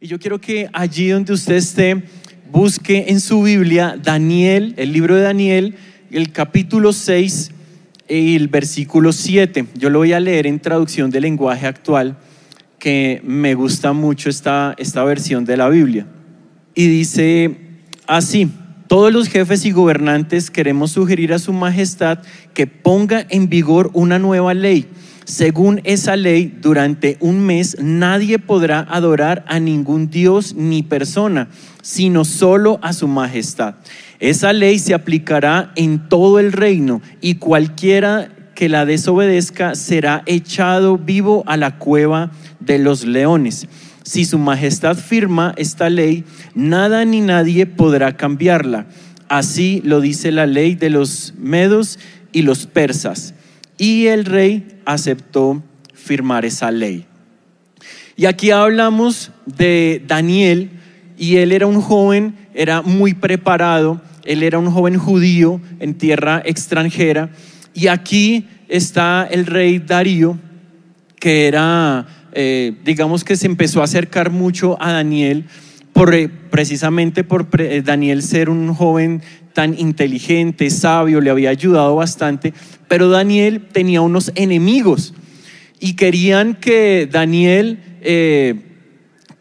Y yo quiero que allí donde usted esté, busque en su Biblia Daniel, el libro de Daniel, el capítulo 6 y el versículo 7. Yo lo voy a leer en traducción del lenguaje actual, que me gusta mucho esta, esta versión de la Biblia. Y dice así, todos los jefes y gobernantes queremos sugerir a su majestad que ponga en vigor una nueva ley según esa ley, durante un mes nadie podrá adorar a ningún Dios ni persona, sino solo a su majestad. Esa ley se aplicará en todo el reino y cualquiera que la desobedezca será echado vivo a la cueva de los leones. Si su majestad firma esta ley, nada ni nadie podrá cambiarla. Así lo dice la ley de los medos y los persas. Y el rey aceptó firmar esa ley. Y aquí hablamos de Daniel, y él era un joven, era muy preparado, él era un joven judío en tierra extranjera, y aquí está el rey Darío, que era, eh, digamos que se empezó a acercar mucho a Daniel, eh, precisamente por eh, Daniel ser un joven tan inteligente, sabio, le había ayudado bastante, pero Daniel tenía unos enemigos y querían que Daniel eh,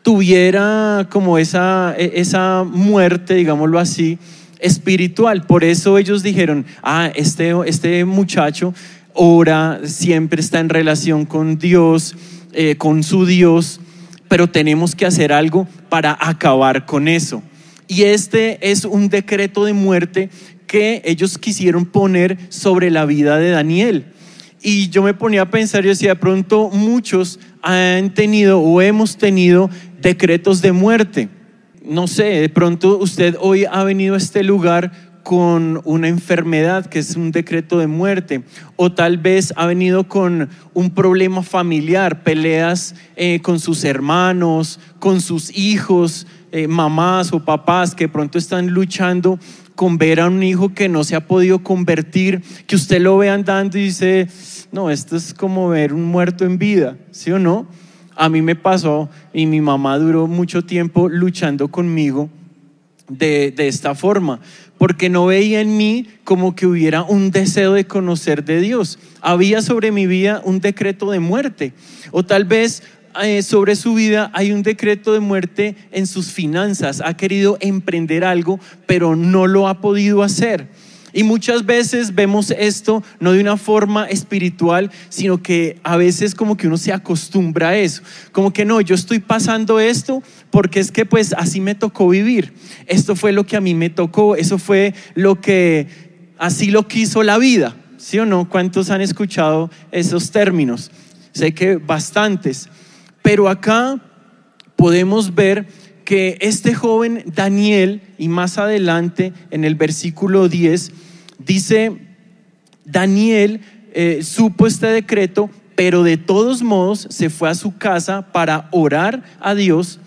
tuviera como esa, e, esa muerte, digámoslo así, espiritual. Por eso ellos dijeron, ah, este, este muchacho ora, siempre está en relación con Dios, con su Dios, pero tenemos que hacer algo para acabar con eso. Y este es un decreto de muerte que ellos quisieron poner sobre la vida de Daniel. Y yo me ponía a pensar, yo decía, de pronto muchos han tenido o hemos tenido decretos de muerte. No sé, de pronto usted hoy ha venido a este lugar con una enfermedad que es un decreto de muerte, o tal vez ha venido con un problema familiar, peleas eh, con sus hermanos, con sus hijos, eh, mamás o papás que pronto están luchando con ver a un hijo que no se ha podido convertir, que usted lo ve andando y dice, no, esto es como ver un muerto en vida, ¿sí o no? A mí me pasó y mi mamá duró mucho tiempo luchando conmigo de, de, esta forma, porque no veía en mí como que hubiera un deseo de conocer de Dios. Había sobre mi vida un decreto de muerte, o tal vez eh, sobre su vida hay un decreto de muerte en sus finanzas. Ha querido emprender algo, pero no lo ha podido hacer. Y muchas veces vemos esto no de una forma espiritual, sino que a veces como que uno se acostumbra a eso. Como que no, yo estoy pasando esto porque es que pues así me tocó vivir. Esto fue lo que a mí me tocó, eso fue lo que así lo quiso la vida. ¿Sí o no? ¿Cuántos han escuchado esos términos? Sé que bastantes. Pero acá podemos ver que este joven Daniel, y más adelante en el versículo 10, dice, Daniel eh, supo este decreto, pero de todos modos se fue a su casa para orar a Dios.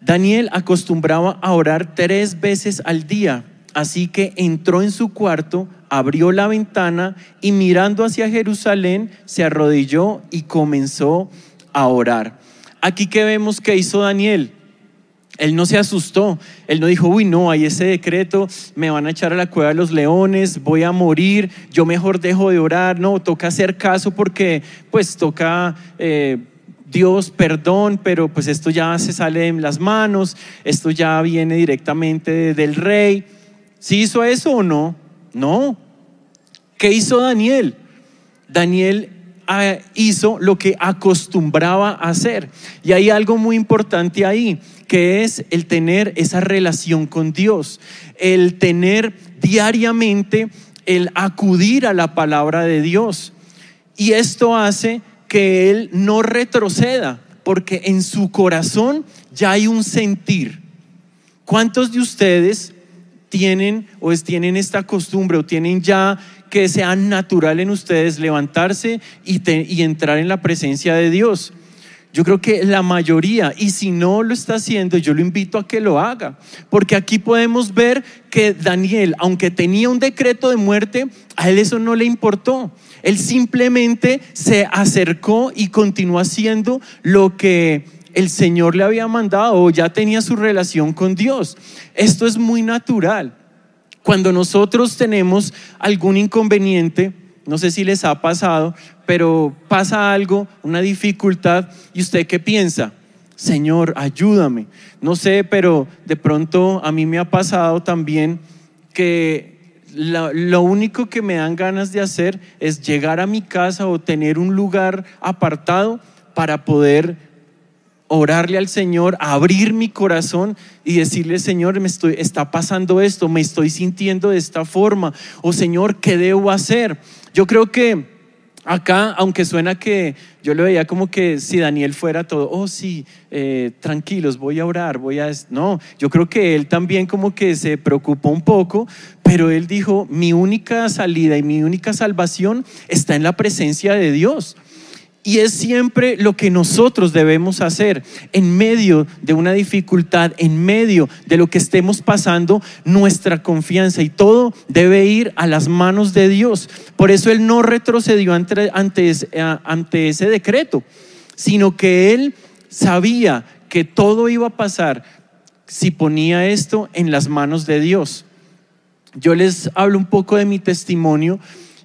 Daniel acostumbraba a orar tres veces al día, así que entró en su cuarto, abrió la ventana y mirando hacia Jerusalén se arrodilló y comenzó a orar. Aquí que vemos que hizo Daniel. Él no se asustó, él no dijo, uy, no, hay ese decreto, me van a echar a la cueva de los leones, voy a morir, yo mejor dejo de orar, no, toca hacer caso porque pues toca eh, Dios, perdón, pero pues esto ya se sale de las manos, esto ya viene directamente del rey. ¿Sí hizo eso o no? No. ¿Qué hizo Daniel? Daniel hizo lo que acostumbraba a hacer. Y hay algo muy importante ahí, que es el tener esa relación con Dios, el tener diariamente, el acudir a la palabra de Dios. Y esto hace que Él no retroceda, porque en su corazón ya hay un sentir. ¿Cuántos de ustedes tienen o tienen esta costumbre o tienen ya que sea natural en ustedes levantarse y, y entrar en la presencia de Dios. Yo creo que la mayoría, y si no lo está haciendo, yo lo invito a que lo haga, porque aquí podemos ver que Daniel, aunque tenía un decreto de muerte, a él eso no le importó. Él simplemente se acercó y continuó haciendo lo que el Señor le había mandado o ya tenía su relación con Dios. Esto es muy natural. Cuando nosotros tenemos algún inconveniente, no sé si les ha pasado, pero pasa algo, una dificultad, y usted qué piensa? Señor, ayúdame. No sé, pero de pronto a mí me ha pasado también que lo, único que me dan ganas de hacer es llegar a mi casa o tener un lugar apartado para poder orarle al Señor, abrir mi corazón y decirle, Señor, me estoy, está pasando esto, me estoy sintiendo de esta forma, o Señor, ¿qué debo hacer? Yo creo que acá, aunque suena que yo lo veía como que si Daniel fuera todo, oh sí, eh, tranquilos, voy a orar, voy a... No, yo creo que él también como que se preocupó un poco, pero él dijo, mi única salida y mi única salvación está en la presencia de Dios. Y es siempre lo que nosotros debemos hacer en medio de una dificultad, en medio de lo que estemos pasando, nuestra confianza y todo debe ir a las manos de Dios. Por eso Él no retrocedió ante, ese decreto, sino que Él sabía que todo iba a pasar si ponía esto en las manos de Dios. Yo les hablo un poco de mi testimonio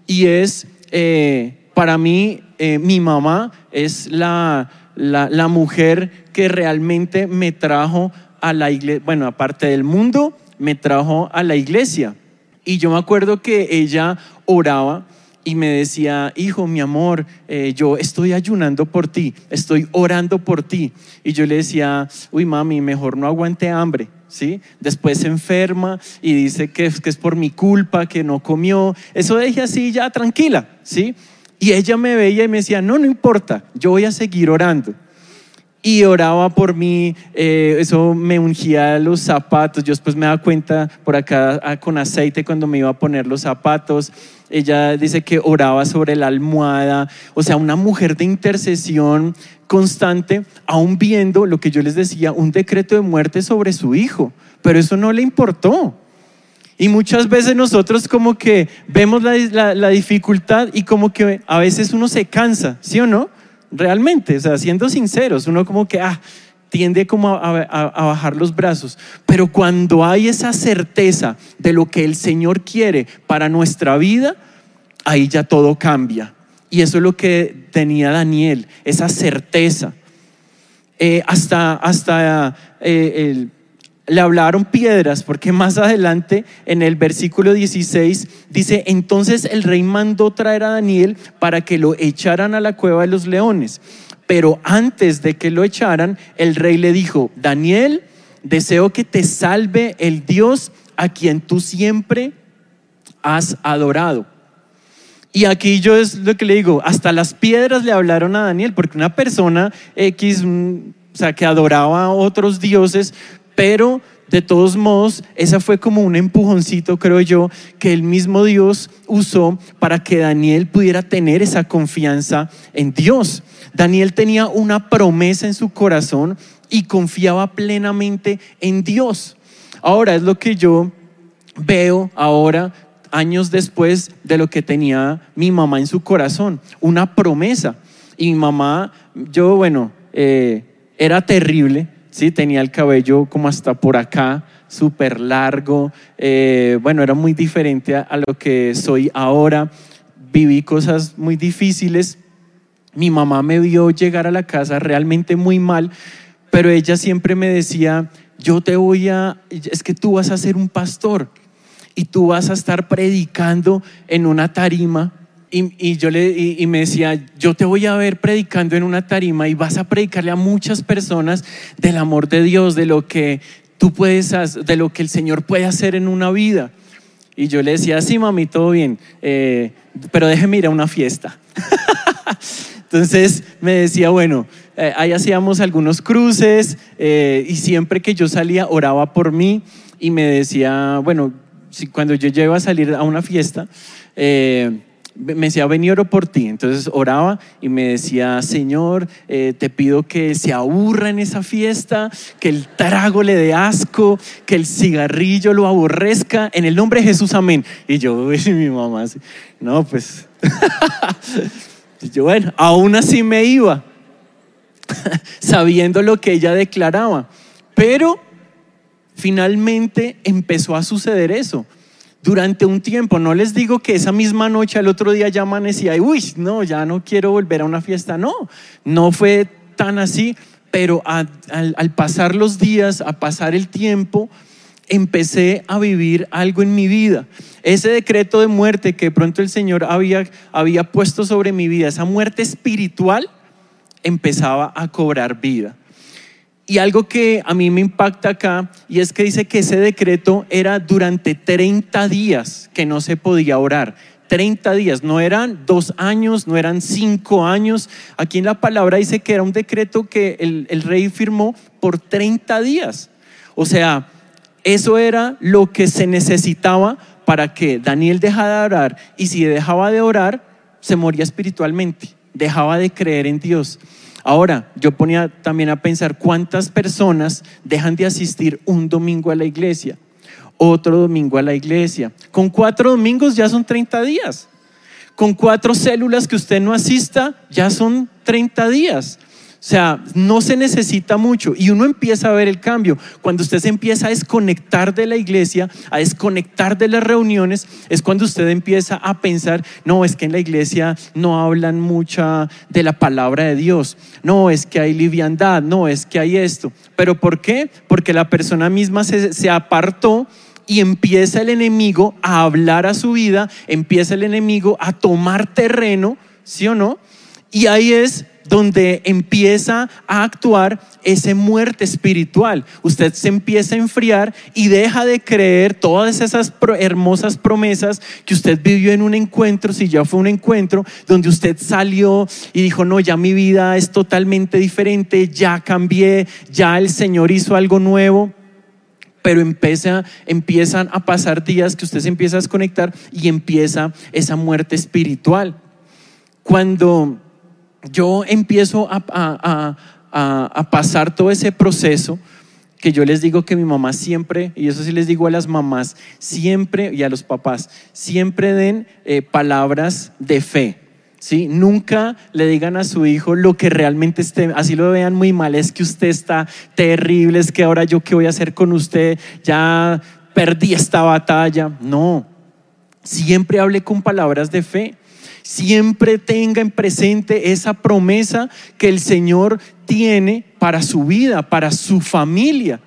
y es, eh, para mí, eh, mi mamá es la, la, mujer que realmente me trajo a la iglesia, bueno, aparte del mundo, me trajo a la iglesia. Y yo me acuerdo que ella oraba y me decía, hijo, mi amor, eh, yo estoy ayunando por ti, estoy orando por ti. Y yo le decía, uy, mami, mejor no aguante hambre. ¿Sí? Después se enferma y dice que, que es por mi culpa, que no comió. Eso deje así ya tranquila, ¿sí? Y ella me veía y me decía, no, no importa, yo voy a seguir orando. Y oraba por mí, eh, eso me ungía los zapatos. Yo después me daba cuenta por acá ah, con aceite cuando me iba a poner los zapatos. Ella dice que oraba sobre la almohada. O sea, una mujer de intercesión constante, aún viendo lo que yo les decía, un decreto de muerte sobre su hijo. Pero eso no le importó. Y muchas veces nosotros como que vemos la, dificultad y como que a veces uno se cansa, ¿sí o no? Realmente, o sea, siendo sinceros, uno como que, ah, tiende como a, a, bajar los brazos. Pero cuando hay esa certeza de lo que el Señor quiere para nuestra vida, ahí ya todo cambia. Y eso es lo que tenía Daniel, esa certeza. Eh, hasta hasta eh, el, le hablaron piedras, porque más adelante en el versículo 16 dice, entonces el rey mandó traer a Daniel para que lo echaran a la cueva de los leones. Pero antes de que lo echaran, el rey le dijo, Daniel, deseo que te salve el Dios a quien tú siempre has adorado. Y aquí yo es lo que le digo, hasta las piedras le hablaron a Daniel, porque una persona X, o sea, que adoraba a otros dioses, pero de todos modos, esa fue como un empujoncito, creo yo, que el mismo Dios usó para que Daniel pudiera tener esa confianza en Dios. Daniel tenía una promesa en su corazón y confiaba plenamente en Dios. Ahora es lo que yo veo ahora, años después de lo que tenía mi mamá en su corazón, una promesa. Y mi mamá, yo, bueno, eh, era terrible, ¿sí? Tenía el cabello como hasta por acá, súper largo. Eh, bueno, era muy diferente a, a, lo que soy ahora. Viví cosas muy difíciles. Mi mamá me vio llegar a la casa realmente muy mal, pero ella siempre me decía, yo te voy a, es que tú vas a ser un pastor y tú vas a estar predicando en una tarima y, yo le, y, me decía, yo te voy a ver predicando en una tarima y vas a predicarle a muchas personas del amor de Dios, de lo que tú puedes, de lo que el Señor puede hacer en una vida. Y yo le decía, sí, mami, todo bien, eh, pero déjeme ir a una fiesta. Entonces me decía, bueno, eh, ahí hacíamos algunos cruces eh, y siempre que yo salía oraba por mí y me decía, bueno, si, cuando yo llego a salir a una fiesta, me decía, ven y oro por ti. Entonces oraba y me decía, Señor, eh, te pido que se aburra en esa fiesta, que el trago le dé asco, que el cigarrillo lo aborrezca. En el nombre de Jesús, amén. Y yo, y mi mamá, no, pues. yo, bueno, aún así me iba. sabiendo lo que ella declaraba. Pero finalmente empezó a suceder eso. Durante un tiempo, no les digo que esa misma noche, al otro día ya amanecía y, uy, no, ya no quiero volver a una fiesta. No, no fue tan así, pero al, pasar los días, a pasar el tiempo, empecé a vivir algo en mi vida. Ese decreto de muerte que pronto el Señor había, había puesto sobre mi vida, esa muerte espiritual, empezaba a cobrar vida. Y algo que a mí me impacta acá, y es que dice que ese decreto era durante 30 días que no se podía orar. 30 días, no eran dos años, no eran cinco años. Aquí en la palabra dice que era un decreto que el, el rey firmó por 30 días. O sea, eso era lo que se necesitaba para que Daniel dejara de orar y si dejaba de orar, se moría espiritualmente, dejaba de creer en Dios. Ahora, yo ponía también a pensar cuántas personas dejan de asistir un domingo a la iglesia, otro domingo a la iglesia. Con cuatro domingos ya son 30 días. Con cuatro células que usted no asista, ya son 30 días. O sea, no se necesita mucho y uno empieza a ver el cambio. Cuando usted se empieza a desconectar de la iglesia, a desconectar de las reuniones, es cuando usted empieza a pensar, no, es que en la iglesia no hablan mucha de la palabra de Dios, no, es que hay liviandad, no, es que hay esto. ¿Pero por qué? Porque la persona misma se, se apartó y empieza el enemigo a hablar a su vida, empieza el enemigo a tomar terreno, ¿sí o no? Y ahí es donde empieza a actuar esa muerte espiritual. Usted se empieza a enfriar y deja de creer todas esas hermosas promesas que usted vivió en un encuentro, si ya fue un encuentro, donde usted salió y dijo, no, ya mi vida es totalmente diferente, ya cambié, ya el Señor hizo algo nuevo pero empieza, empiezan a pasar días que usted se empieza a desconectar y empieza esa muerte espiritual. Cuando yo empiezo a, pasar todo ese proceso que yo les digo que mi mamá siempre, y eso sí les digo a las mamás, siempre, y a los papás, siempre den eh, palabras de fe. ¿Sí? Nunca le digan a su hijo lo que realmente esté, así lo vean muy mal, es que usted está terrible, es que ahora yo qué voy a hacer con usted, ya perdí esta batalla. No, siempre hable con palabras de fe siempre tenga en presente esa promesa que el Señor tiene para su vida, para su familia.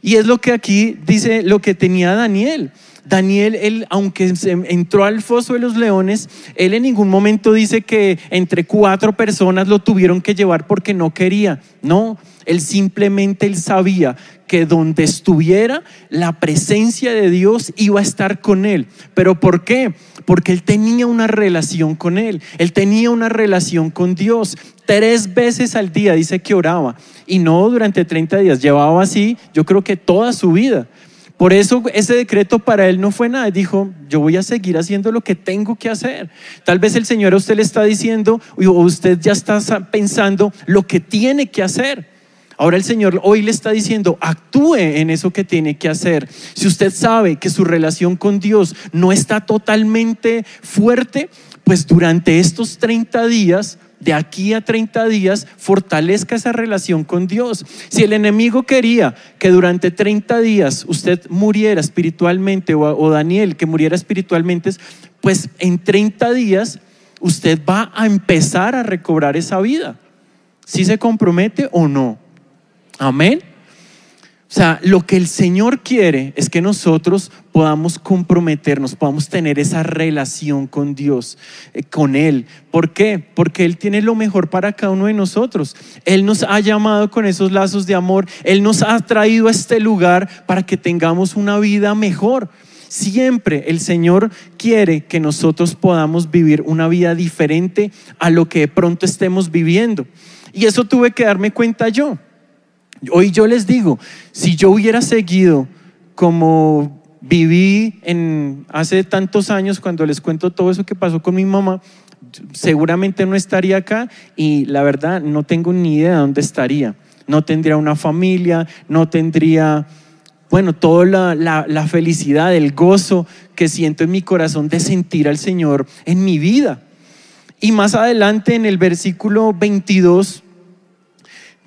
Y es lo que aquí dice lo que tenía Daniel. Daniel, él, aunque entró al foso de los leones, él en ningún momento dice que entre cuatro personas lo tuvieron que llevar porque no quería. No, él simplemente él sabía que donde estuviera la presencia de Dios iba a estar con él. ¿Pero por qué? Porque él tenía una relación con él, él tenía una relación con Dios. Tres veces al día dice que oraba y no durante 30 días, llevaba así yo creo que toda su vida. Por eso ese decreto para él no fue nada. Dijo, yo voy a seguir haciendo lo que tengo que hacer. Tal vez el Señor a usted le está diciendo, o usted ya está pensando lo que tiene que hacer. Ahora el Señor hoy le está diciendo, actúe en eso que tiene que hacer. Si usted sabe que su relación con Dios no está totalmente fuerte, pues durante estos 30 días de aquí a 30 días fortalezca esa relación con Dios. Si el enemigo quería que durante 30 días usted muriera espiritualmente o, Daniel que muriera espiritualmente, pues en 30 días usted va a empezar a recobrar esa vida. Si se compromete o no. Amén. O sea, lo que el Señor quiere es que nosotros podamos comprometernos, podamos tener esa relación con Dios, eh, con Él. ¿Por qué? Porque Él tiene lo mejor para cada uno de nosotros. Él nos ha llamado con esos lazos de amor. Él nos ha traído a este lugar para que tengamos una vida mejor. Siempre el Señor quiere que nosotros podamos vivir una vida diferente a lo que de pronto estemos viviendo. Y eso tuve que darme cuenta yo. Hoy yo les digo, si yo hubiera seguido como viví en hace tantos años cuando les cuento todo eso que pasó con mi mamá, seguramente no estaría acá y la verdad no tengo ni idea de dónde estaría. No tendría una familia, no tendría, bueno, toda la, la felicidad, el gozo que siento en mi corazón de sentir al Señor en mi vida. Y más adelante en el versículo 22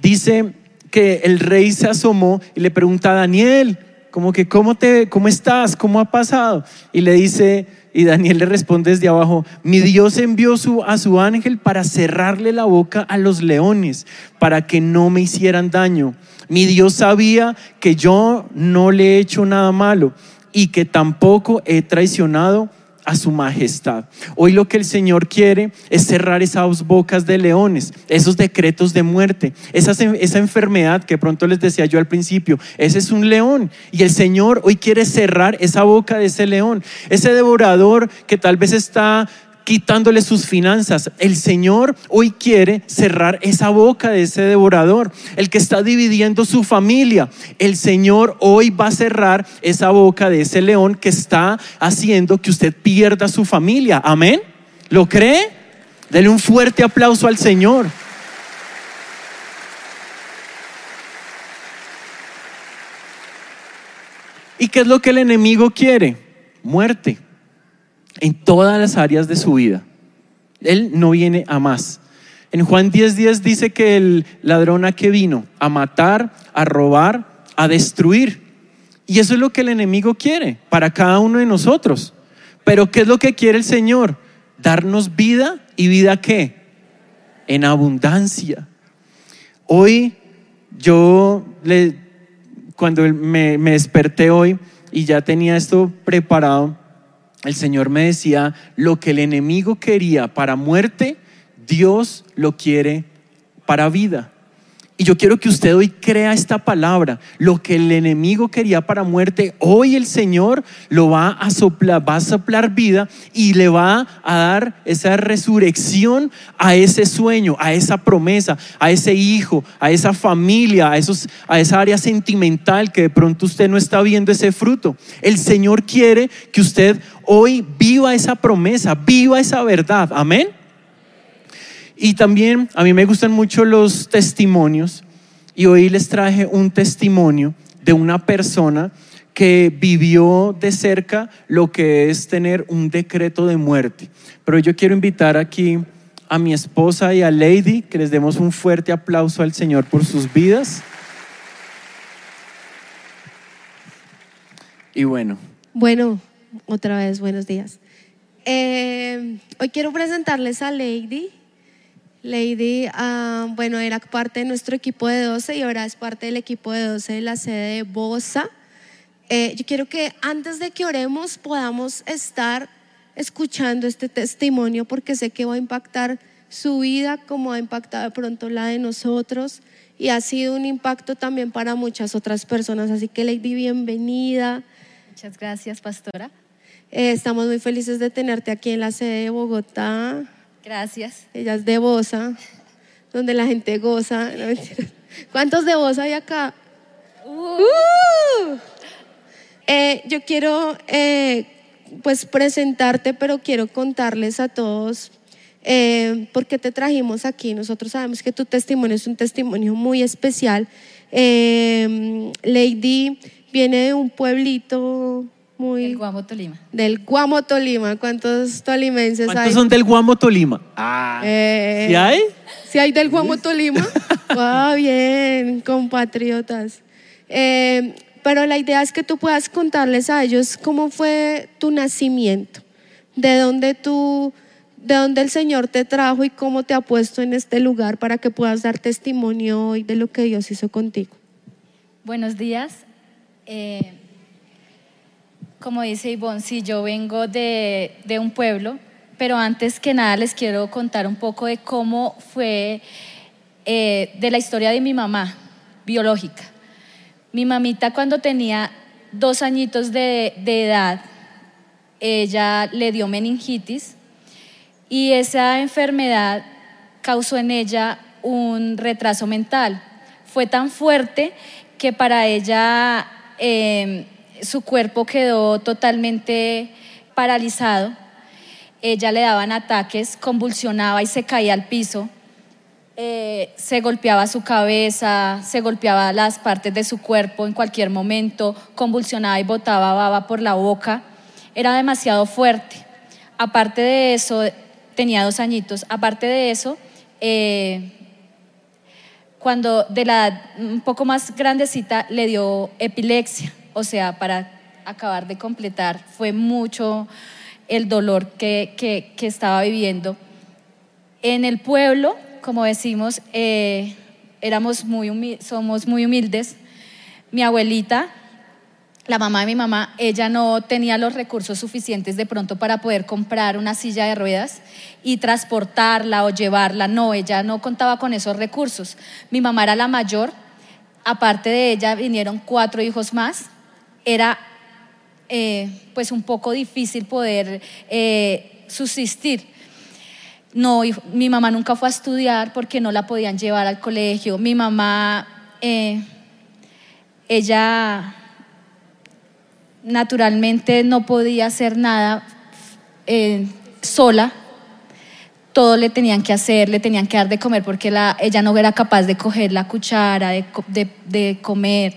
dice que el rey se asomó y le pregunta a Daniel, como que, ¿cómo, te, cómo estás? ¿Cómo ha pasado? Y le dice, y Daniel le responde desde abajo, mi Dios envió su, a su ángel para cerrarle la boca a los leones, para que no me hicieran daño. Mi Dios sabía que yo no le he hecho nada malo y que tampoco he traicionado a su majestad. Hoy lo que el Señor quiere es cerrar esas bocas de leones, esos decretos de muerte, esa, enfermedad que pronto les decía yo al principio, ese es un león y el Señor hoy quiere cerrar esa boca de ese león, ese devorador que tal vez está quitándole sus finanzas. El Señor hoy quiere cerrar esa boca de ese devorador, el que está dividiendo su familia. El Señor hoy va a cerrar esa boca de ese león que está haciendo que usted pierda su familia. Amén. ¿Lo cree? Dele un fuerte aplauso al Señor. ¿Y qué es lo que el enemigo quiere? Muerte en todas las áreas de su vida. Él no viene a más. En Juan 10:10 dice que el ladrón a qué vino? A matar, a robar, a destruir. Y eso es lo que el enemigo quiere para cada uno de nosotros. Pero ¿qué es lo que quiere el Señor? Darnos vida y vida qué? En abundancia. Hoy yo, le, cuando me, me desperté hoy y ya tenía esto preparado, el Señor me decía, lo que el enemigo quería para muerte, Dios lo quiere para vida. Y yo quiero que usted hoy crea esta palabra. Lo que el enemigo quería para muerte, hoy el Señor lo va a soplar, va a soplar vida y le va a dar esa resurrección a ese sueño, a esa promesa, a ese hijo, a esa familia, a, esos, a esa área sentimental que de pronto usted no está viendo ese fruto. El Señor quiere que usted hoy viva esa promesa, viva esa verdad. Amén. Y también a mí me gustan mucho los testimonios y hoy les traje un testimonio de una persona que vivió de cerca lo que es tener un decreto de muerte. Pero yo quiero invitar aquí a mi esposa y a Lady, que les demos un fuerte aplauso al Señor por sus vidas. Y bueno. Bueno, otra vez, buenos días. Eh, hoy quiero presentarles a Lady. Lady, ah, bueno, era parte de nuestro equipo de 12 y ahora es parte del equipo de 12 de la sede de Bosa. Eh, yo quiero que antes de que oremos podamos estar escuchando este testimonio porque sé que va a impactar su vida como ha impactado de pronto la de nosotros y ha sido un impacto también para muchas otras personas. Así que Lady, bienvenida. Muchas gracias, pastora. Eh, estamos muy felices de tenerte aquí en la sede de Bogotá. Gracias. Ella es de Bosa, donde la gente goza. ¿Cuántos de Bosa hay acá? Uh. Uh. Eh, yo quiero eh, pues presentarte, pero quiero contarles a todos eh, por qué te trajimos aquí. Nosotros sabemos que tu testimonio es un testimonio muy especial. Lady viene de un pueblito del Guamo Tolima. Del Guamo Tolima. ¿Cuántos tolimenses hay? ¿Cuántos son del Guamo Tolima? Ah. Eh, ¿Sí hay? ¿Sí hay del Guamo Tolima? ah, bien, compatriotas. Eh, pero la idea es que tú puedas contarles a ellos cómo fue tu nacimiento, de dónde tú, de dónde el Señor te trajo y cómo te ha puesto en este lugar para que puedas dar testimonio hoy de lo que Dios hizo contigo. Buenos días. Eh, como dice Ivonne, sí, yo vengo de, un pueblo, pero antes que nada les quiero contar un poco de cómo fue, eh, de la historia de mi mamá biológica. Mi mamita cuando tenía dos añitos de, de edad, ella le dio meningitis y esa enfermedad causó en ella un retraso mental. Fue tan fuerte que para ella eh, su cuerpo quedó totalmente paralizado. Ella le daban ataques, convulsionaba y se caía al piso. Eh, se golpeaba su cabeza, se golpeaba las partes de su cuerpo en cualquier momento, convulsionaba y botaba baba por la boca. Era demasiado fuerte. Aparte de eso, tenía dos añitos. Aparte de eso, eh, cuando de la edad un poco más grandecita le dio epilepsia, o sea, para acabar de completar, fue mucho el dolor que, que, estaba viviendo. En el pueblo, como decimos, eh, éramos muy somos muy humildes. Mi abuelita la mamá de mi mamá, ella no tenía los recursos suficientes de pronto para poder comprar una silla de ruedas y transportarla o llevarla. No, ella no contaba con esos recursos. Mi mamá era la mayor, aparte de ella vinieron cuatro hijos más. Era eh, pues un poco difícil poder eh, subsistir. No, mi mamá nunca fue a estudiar porque no la podían llevar al colegio. Mi mamá, eh, ella naturalmente no podía hacer nada sola. Todo le tenían que hacer, le tenían que dar de comer porque la, ella no era capaz de coger la cuchara, de, comer.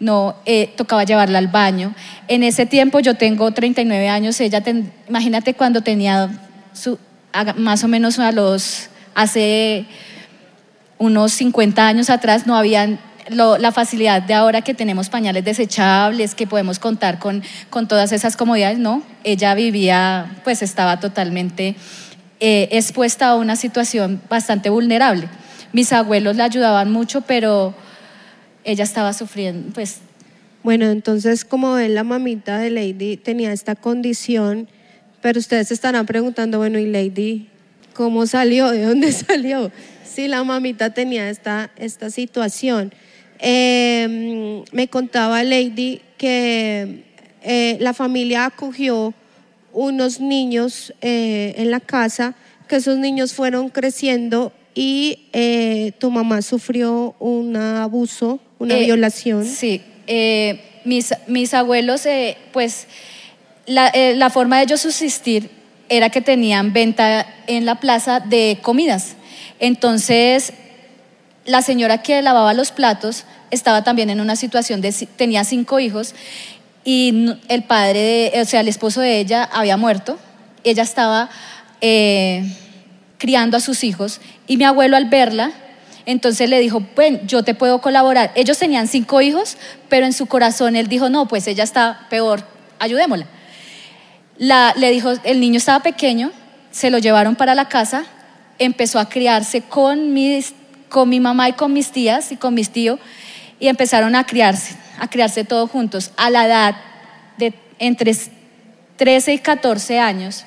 No, eh, tocaba llevarla al baño. En ese tiempo yo tengo 39 años, ella, imagínate cuando tenía más o menos a los, hace unos 50 años atrás no habían la facilidad de ahora que tenemos pañales desechables, que podemos contar con, con todas esas comodidades, no, ella vivía, pues estaba totalmente eh, expuesta a una situación bastante vulnerable. Mis abuelos la ayudaban mucho, pero ella estaba sufriendo, pues... Bueno, entonces como ven, la mamita de Lady tenía esta condición, pero ustedes se estarán preguntando, bueno, ¿y Lady cómo salió? ¿De dónde salió? Si la mamita tenía esta, esta situación. Eh, me contaba Lady que eh, la familia acogió unos niños eh, en la casa, que esos niños fueron creciendo y eh, tu mamá sufrió un abuso, una violación. Sí, mis, mis, abuelos, pues la, la forma de ellos subsistir era que tenían venta en la plaza de comidas. Entonces, la señora que lavaba los platos estaba también en una situación de, tenía cinco hijos y el padre, o sea, el esposo de ella había muerto, ella estaba eh, criando a sus hijos y mi abuelo al verla, entonces le dijo, bueno, yo te puedo colaborar. Ellos tenían cinco hijos, pero en su corazón él dijo, no, pues ella está peor, ayudémosla. La, le dijo, el niño estaba pequeño, se lo llevaron para la casa, empezó a criarse con, mis, con mi mamá y con mis tías y con mis tíos y empezaron a criarse, a criarse todos juntos. A la edad de entre 13 y 14 años,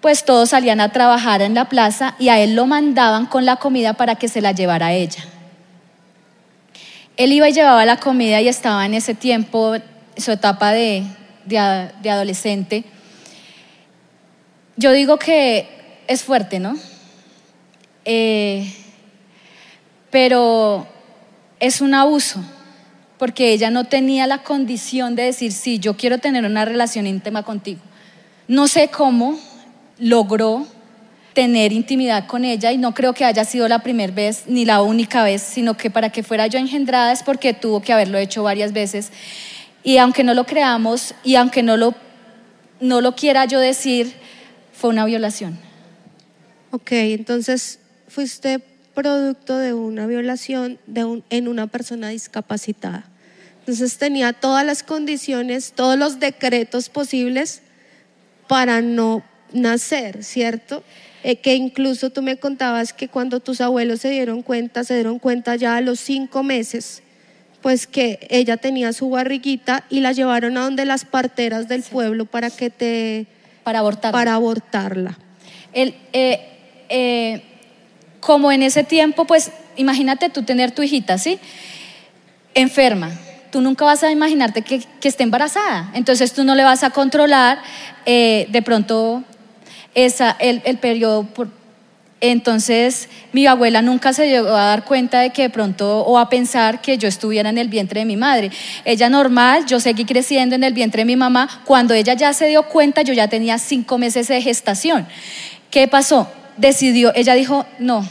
pues todos salían a trabajar en la plaza y a él lo mandaban con la comida para que se la llevara a ella. Él iba y llevaba la comida y estaba en ese tiempo, su etapa de, de adolescente. Yo digo que es fuerte, ¿no? Eh, pero es un abuso, porque ella no tenía la condición de decir, sí, yo quiero tener una relación íntima contigo. No sé cómo logró tener intimidad con ella y no creo que haya sido la primera vez ni la única vez, sino que para que fuera yo engendrada es porque tuvo que haberlo hecho varias veces. Y aunque no lo creamos y aunque no lo, no lo quiera yo decir, fue una violación. Ok, entonces fuiste producto de una violación de en una persona discapacitada. Entonces tenía todas las condiciones, todos los decretos posibles para no nacer, ¿cierto? Eh, que incluso tú me contabas que cuando tus abuelos se dieron cuenta, se dieron cuenta ya a los cinco meses, pues que ella tenía su barriguita y la llevaron a donde las parteras del pueblo para que te... Para abortarla. Para abortarla. El, eh, eh, como en ese tiempo, pues imagínate tú tener tu hijita, ¿sí? Enferma. Tú nunca vas a imaginarte que, esté embarazada. Entonces tú no le vas a controlar eh, de pronto esa, el, el periodo. entonces mi abuela nunca se llegó a dar cuenta de que de pronto o a pensar que yo estuviera en el vientre de mi madre. Ella normal, yo seguí creciendo en el vientre de mi mamá. Cuando ella ya se dio cuenta, yo ya tenía cinco meses de gestación. ¿Qué pasó? decidió, ella dijo, no,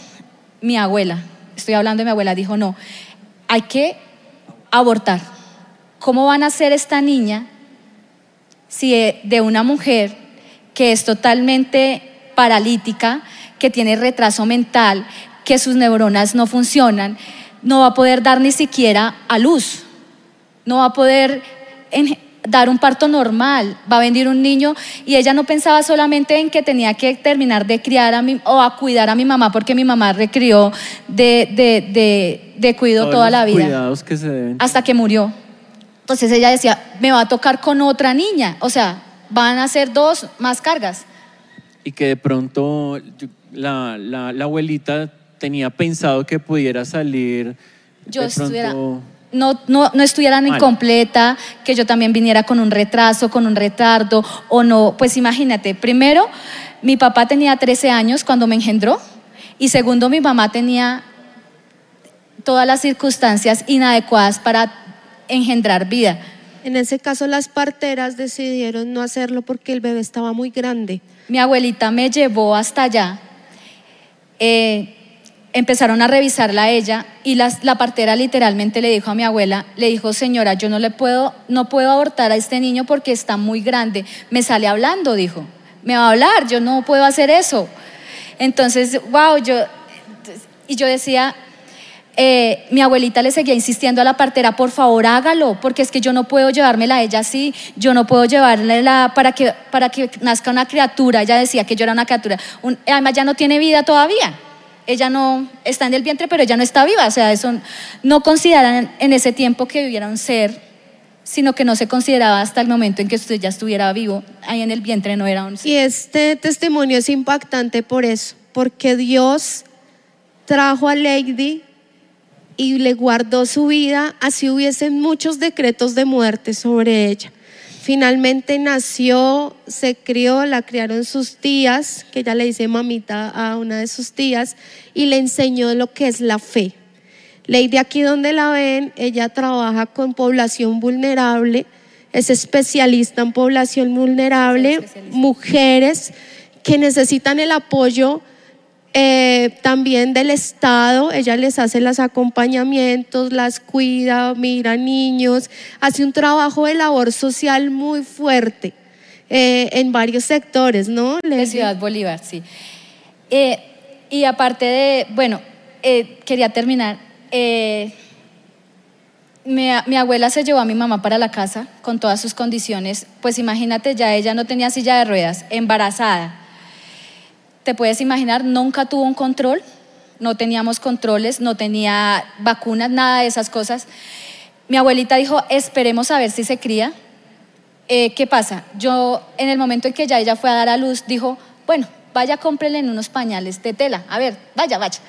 mi abuela, estoy hablando de mi abuela, dijo, no, hay que abortar. ¿Cómo van a ser esta niña si de una mujer que es totalmente paralítica, que tiene retraso mental, que sus neuronas no funcionan, no va a poder dar ni siquiera a luz, no va a poder dar un parto normal, va a venir un niño y ella no pensaba solamente en que tenía que terminar de criar a mi, o a cuidar a mi mamá porque mi mamá recrió de, de, de, cuido toda la vida. Cuidados que se deben. Hasta que murió. Entonces ella decía, me va a tocar con otra niña, o sea, van a ser dos más cargas. Y que de pronto la, la, la abuelita tenía pensado que pudiera salir. Yo estuviera no, no, no estuvieran incompleta, que yo también viniera con un retraso, con un retardo, o no, pues imagínate, primero, mi papá tenía 13 años cuando me engendró, y segundo, mi mamá tenía todas las circunstancias inadecuadas para engendrar vida. En ese caso, las parteras decidieron no hacerlo porque el bebé estaba muy grande. Mi abuelita me llevó hasta allá. Eh, empezaron a revisarla a ella y la, partera literalmente le dijo a mi abuela, le dijo, señora, yo no le puedo, no puedo abortar a este niño porque está muy grande. Me sale hablando, dijo, me va a hablar, yo no puedo hacer eso. Entonces, wow, yo, y yo decía, eh, mi abuelita le seguía insistiendo a la partera, por favor hágalo, porque es que yo no puedo llevármela a ella así, yo no puedo llevarla para que, para que nazca una criatura. Ella decía que yo era una criatura. además, ya no tiene vida todavía ella no está en el vientre, pero ella no está viva. O sea, eso no consideran en ese tiempo que viviera un ser, sino que no se consideraba hasta el momento en que usted ya estuviera vivo. Ahí en el vientre no era un ser. Y este testimonio es impactante por eso, porque Dios trajo a Lady y le guardó su vida, así hubiesen muchos decretos de muerte sobre ella. Finalmente nació, se crió, la criaron sus tías, que ella le dice mamita a una de sus tías, y le enseñó lo que es la fe. Lady aquí donde la ven, ella trabaja con población vulnerable, es especialista en población vulnerable, mujeres que necesitan el apoyo eh, también del Estado, ella les hace los acompañamientos, las cuida, mira niños, hace un trabajo de labor social muy fuerte eh, en varios sectores, ¿no? De Ciudad Bolívar, sí. Eh, y aparte de, bueno, quería terminar. Mi, mi, abuela se llevó a mi mamá para la casa con todas sus condiciones. Pues imagínate, ya ella no tenía silla de ruedas, embarazada te puedes imaginar, nunca tuvo un control, no teníamos controles, no tenía vacunas, nada de esas cosas. Mi abuelita dijo, esperemos a ver si se cría. Eh, ¿Qué pasa? Yo, en el momento en que ya ella fue a dar a luz, dijo, bueno, vaya, cómprele en unos pañales de tela. A ver, vaya, vaya.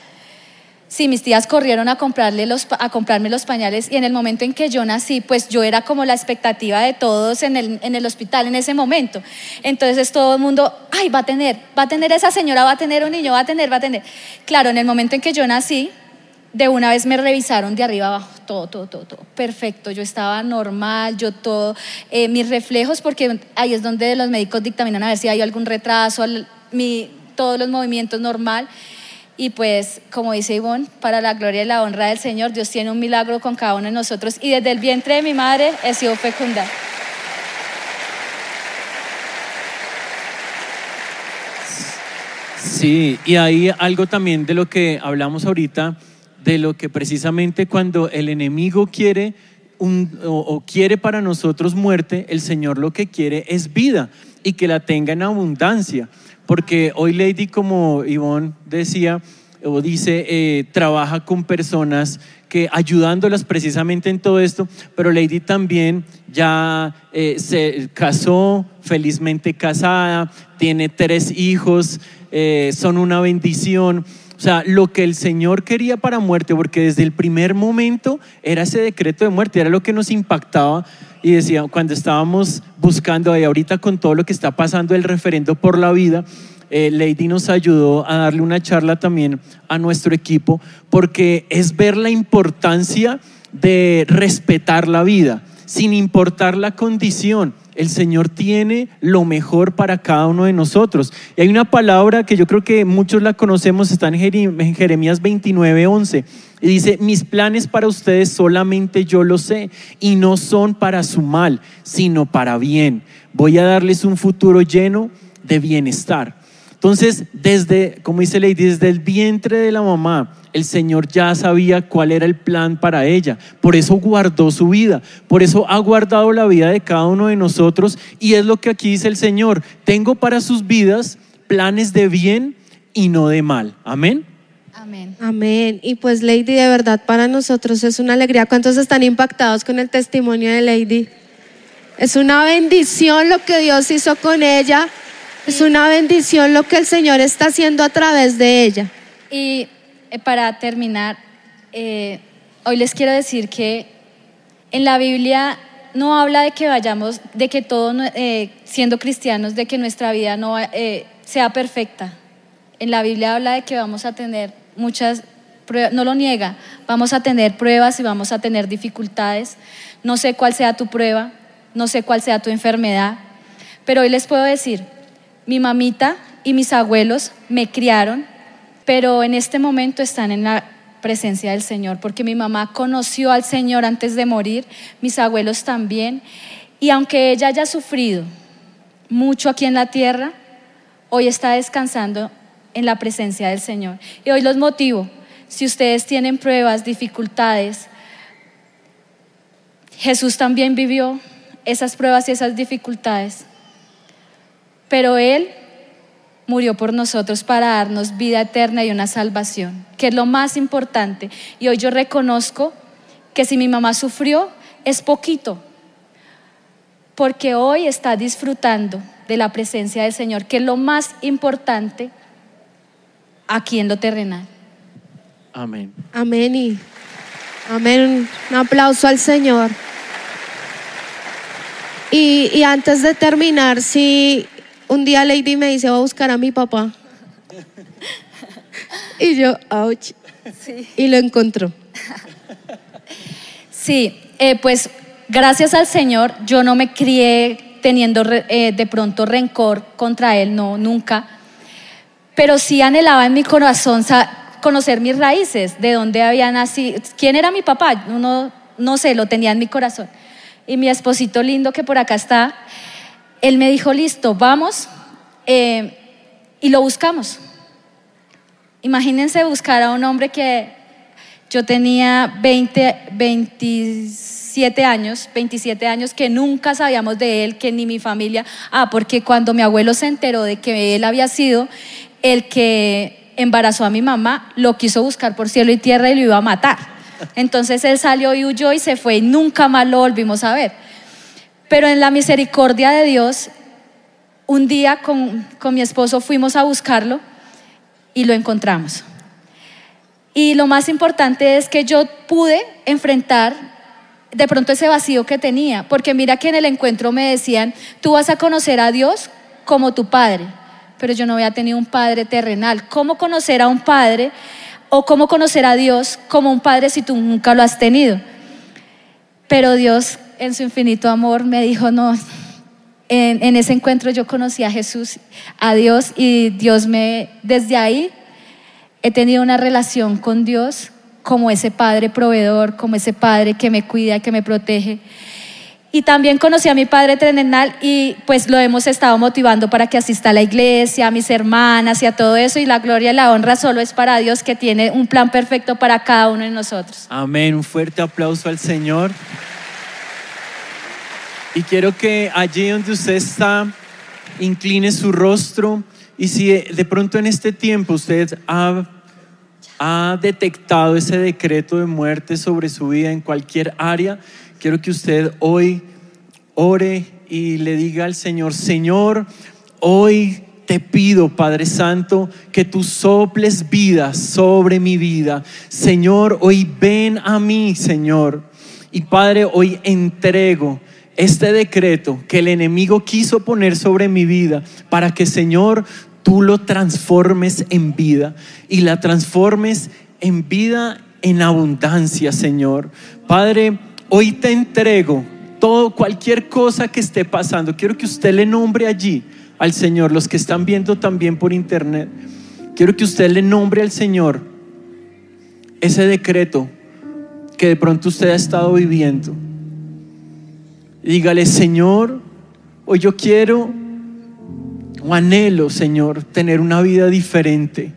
Sí, mis tías corrieron a, comprarle los, a comprarme los pañales y en el momento en que yo nací, pues yo era como la expectativa de todos en el, en el hospital en ese momento. Entonces todo el mundo, ay, va a tener, va a tener esa señora, va a tener un niño, va a tener, va a tener. Claro, en el momento en que yo nací, de una vez me revisaron de arriba abajo, todo, todo, todo, todo, perfecto, yo estaba normal, yo todo, eh, mis reflejos, porque ahí es donde los médicos dictaminan a ver si hay algún retraso, mi, todos los movimientos normal. Y pues, como dice Ivonne, para la gloria y la honra del Señor, Dios tiene un milagro con cada uno de nosotros. Y desde el vientre de mi madre he sido fecunda. Sí, y hay algo también de lo que hablamos ahorita, de lo que precisamente cuando el enemigo quiere un, o, quiere para nosotros muerte, el Señor lo que quiere es vida y que la tenga en abundancia. Porque hoy Lady, como Ivonne decía, o dice, eh, trabaja con personas que ayudándolas precisamente en todo esto, pero Lady también ya eh, se casó, felizmente casada, tiene tres hijos, eh, son una bendición. O sea, lo que el Señor quería para muerte, porque desde el primer momento era ese decreto de muerte, era lo que nos impactaba y decía, cuando estábamos buscando ahí ahorita con todo lo que está pasando el referendo por la vida, eh, Lady nos ayudó a darle una charla también a nuestro equipo, porque es ver la importancia de respetar la vida, sin importar la condición. El Señor tiene lo mejor para cada uno de nosotros. Y hay una palabra que yo creo que muchos la conocemos, está en Jeremías 29, 11. Y dice, mis planes para ustedes solamente yo lo sé y no son para su mal, sino para bien. Voy a darles un futuro lleno de bienestar. Entonces, desde, como dice Lady, desde el vientre de la mamá, el Señor ya sabía cuál era el plan para ella. Por eso guardó su vida. Por eso ha guardado la vida de cada uno de nosotros. Y es lo que aquí dice el Señor. Tengo para sus vidas planes de bien y no de mal. Amén. Amén. Amén. Y pues Lady, de verdad para nosotros es una alegría. ¿Cuántos están impactados con el testimonio de Lady? Es una bendición lo que Dios hizo con ella. Es una bendición lo que el Señor está haciendo a través de ella. Y eh, para terminar, eh, hoy les quiero decir que en la Biblia no habla de que vayamos, de que todos, eh, siendo cristianos, de que nuestra vida no sea perfecta. En la Biblia habla de que vamos a tener muchas pruebas, no lo niega, vamos a tener pruebas y vamos a tener dificultades. No sé cuál sea tu prueba, no sé cuál sea tu enfermedad, pero hoy les puedo decir, mi mamita y mis abuelos me criaron, pero en este momento están en la presencia del Señor, porque mi mamá conoció al Señor antes de morir, mis abuelos también, y aunque ella haya sufrido mucho aquí en la tierra, hoy está descansando en la presencia del Señor. Y hoy los motivo, si ustedes tienen pruebas, dificultades, Jesús también vivió esas pruebas y esas dificultades, pero Él murió por nosotros para darnos vida eterna y una salvación, que es lo más importante. Y hoy yo reconozco que si mi mamá sufrió, es poquito, porque hoy está disfrutando de la presencia del Señor, que es lo más importante aquí en lo terrenal. Amén. Amén y amén. Un aplauso al Señor. Y, y antes de terminar, si un día Lady me dice, voy a buscar a mi papá. Y yo, ouch. Y lo encontró. Sí, eh, pues gracias al Señor yo no me crié teniendo eh, de pronto rencor contra Él, no, nunca. Pero sí anhelaba en mi corazón conocer mis raíces, de dónde había nacido, quién era mi papá, no, no sé, lo tenía en mi corazón. Y mi esposito lindo que por acá está, él me dijo, listo, vamos, eh, y lo buscamos. Imagínense buscar a un hombre que yo tenía 20, 27 años, 27 años que nunca sabíamos de él, que ni mi familia. Ah, porque cuando mi abuelo se enteró de que él había sido el que embarazó a mi mamá, lo quiso buscar por cielo y tierra y lo iba a matar. Entonces él salió y huyó y se fue y nunca más lo volvimos a ver. Pero en la misericordia de Dios, un día con, con mi esposo fuimos a buscarlo y lo encontramos. Y lo más importante es que yo pude enfrentar de pronto ese vacío que tenía, porque mira que en el encuentro me decían, tú vas a conocer a Dios como tu padre, pero yo no había tenido un padre terrenal. ¿Cómo conocer a un padre o cómo conocer a Dios como un padre si tú nunca lo has tenido? Pero Dios en su infinito amor me dijo, no, en, ese encuentro yo conocí a Jesús, a Dios, y Dios me, desde ahí he tenido una relación con Dios como ese padre proveedor, como ese padre que me cuida, que me protege. Y también conocí a mi padre terrenal y pues lo hemos estado motivando para que asista a la iglesia, a mis hermanas y a todo eso. Y la gloria y la honra solo es para Dios que tiene un plan perfecto para cada uno de nosotros. Amén. Un fuerte aplauso al Señor. Y quiero que allí donde usted está, incline su rostro. Y si de pronto en este tiempo usted ha, ha detectado ese decreto de muerte sobre su vida en cualquier área, quiero que usted hoy ore y le diga al Señor, Señor, hoy te pido, Padre Santo, que tú soples vida sobre mi vida. Señor, hoy ven a mí, Señor. Y Padre, hoy entrego este decreto que el enemigo quiso poner sobre mi vida para que, Señor, tú lo transformes en vida y la transformes en vida en abundancia, Señor. Padre, hoy te entrego todo, cualquier cosa que esté pasando. Quiero que usted le nombre allí al Señor, los que están viendo también por internet. Quiero que usted le nombre al Señor ese decreto que de pronto usted ha estado viviendo. Dígale, Señor, hoy yo quiero o anhelo, Señor, tener una vida diferente.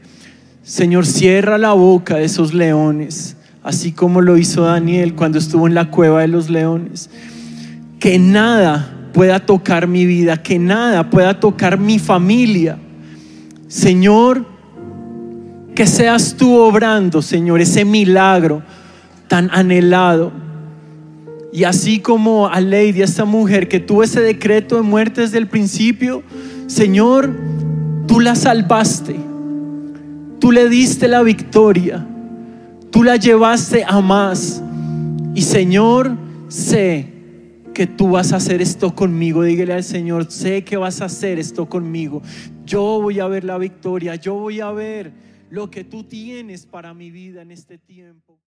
Señor, cierra la boca de esos leones, así como lo hizo Daniel cuando estuvo en la cueva de los leones. Que nada pueda tocar mi vida, que nada pueda tocar mi familia. Señor, que seas tú obrando, Señor, ese milagro tan anhelado. Y así como a Lady, a esta mujer que tuvo ese decreto de muerte desde el principio, Señor, tú la salvaste, tú le diste la victoria, tú la llevaste a más. Y Señor, sé que tú vas a hacer esto conmigo. Dígale al Señor, sé que vas a hacer esto conmigo. Yo voy a ver la victoria, yo voy a ver lo que tú tienes para mi vida en este tiempo.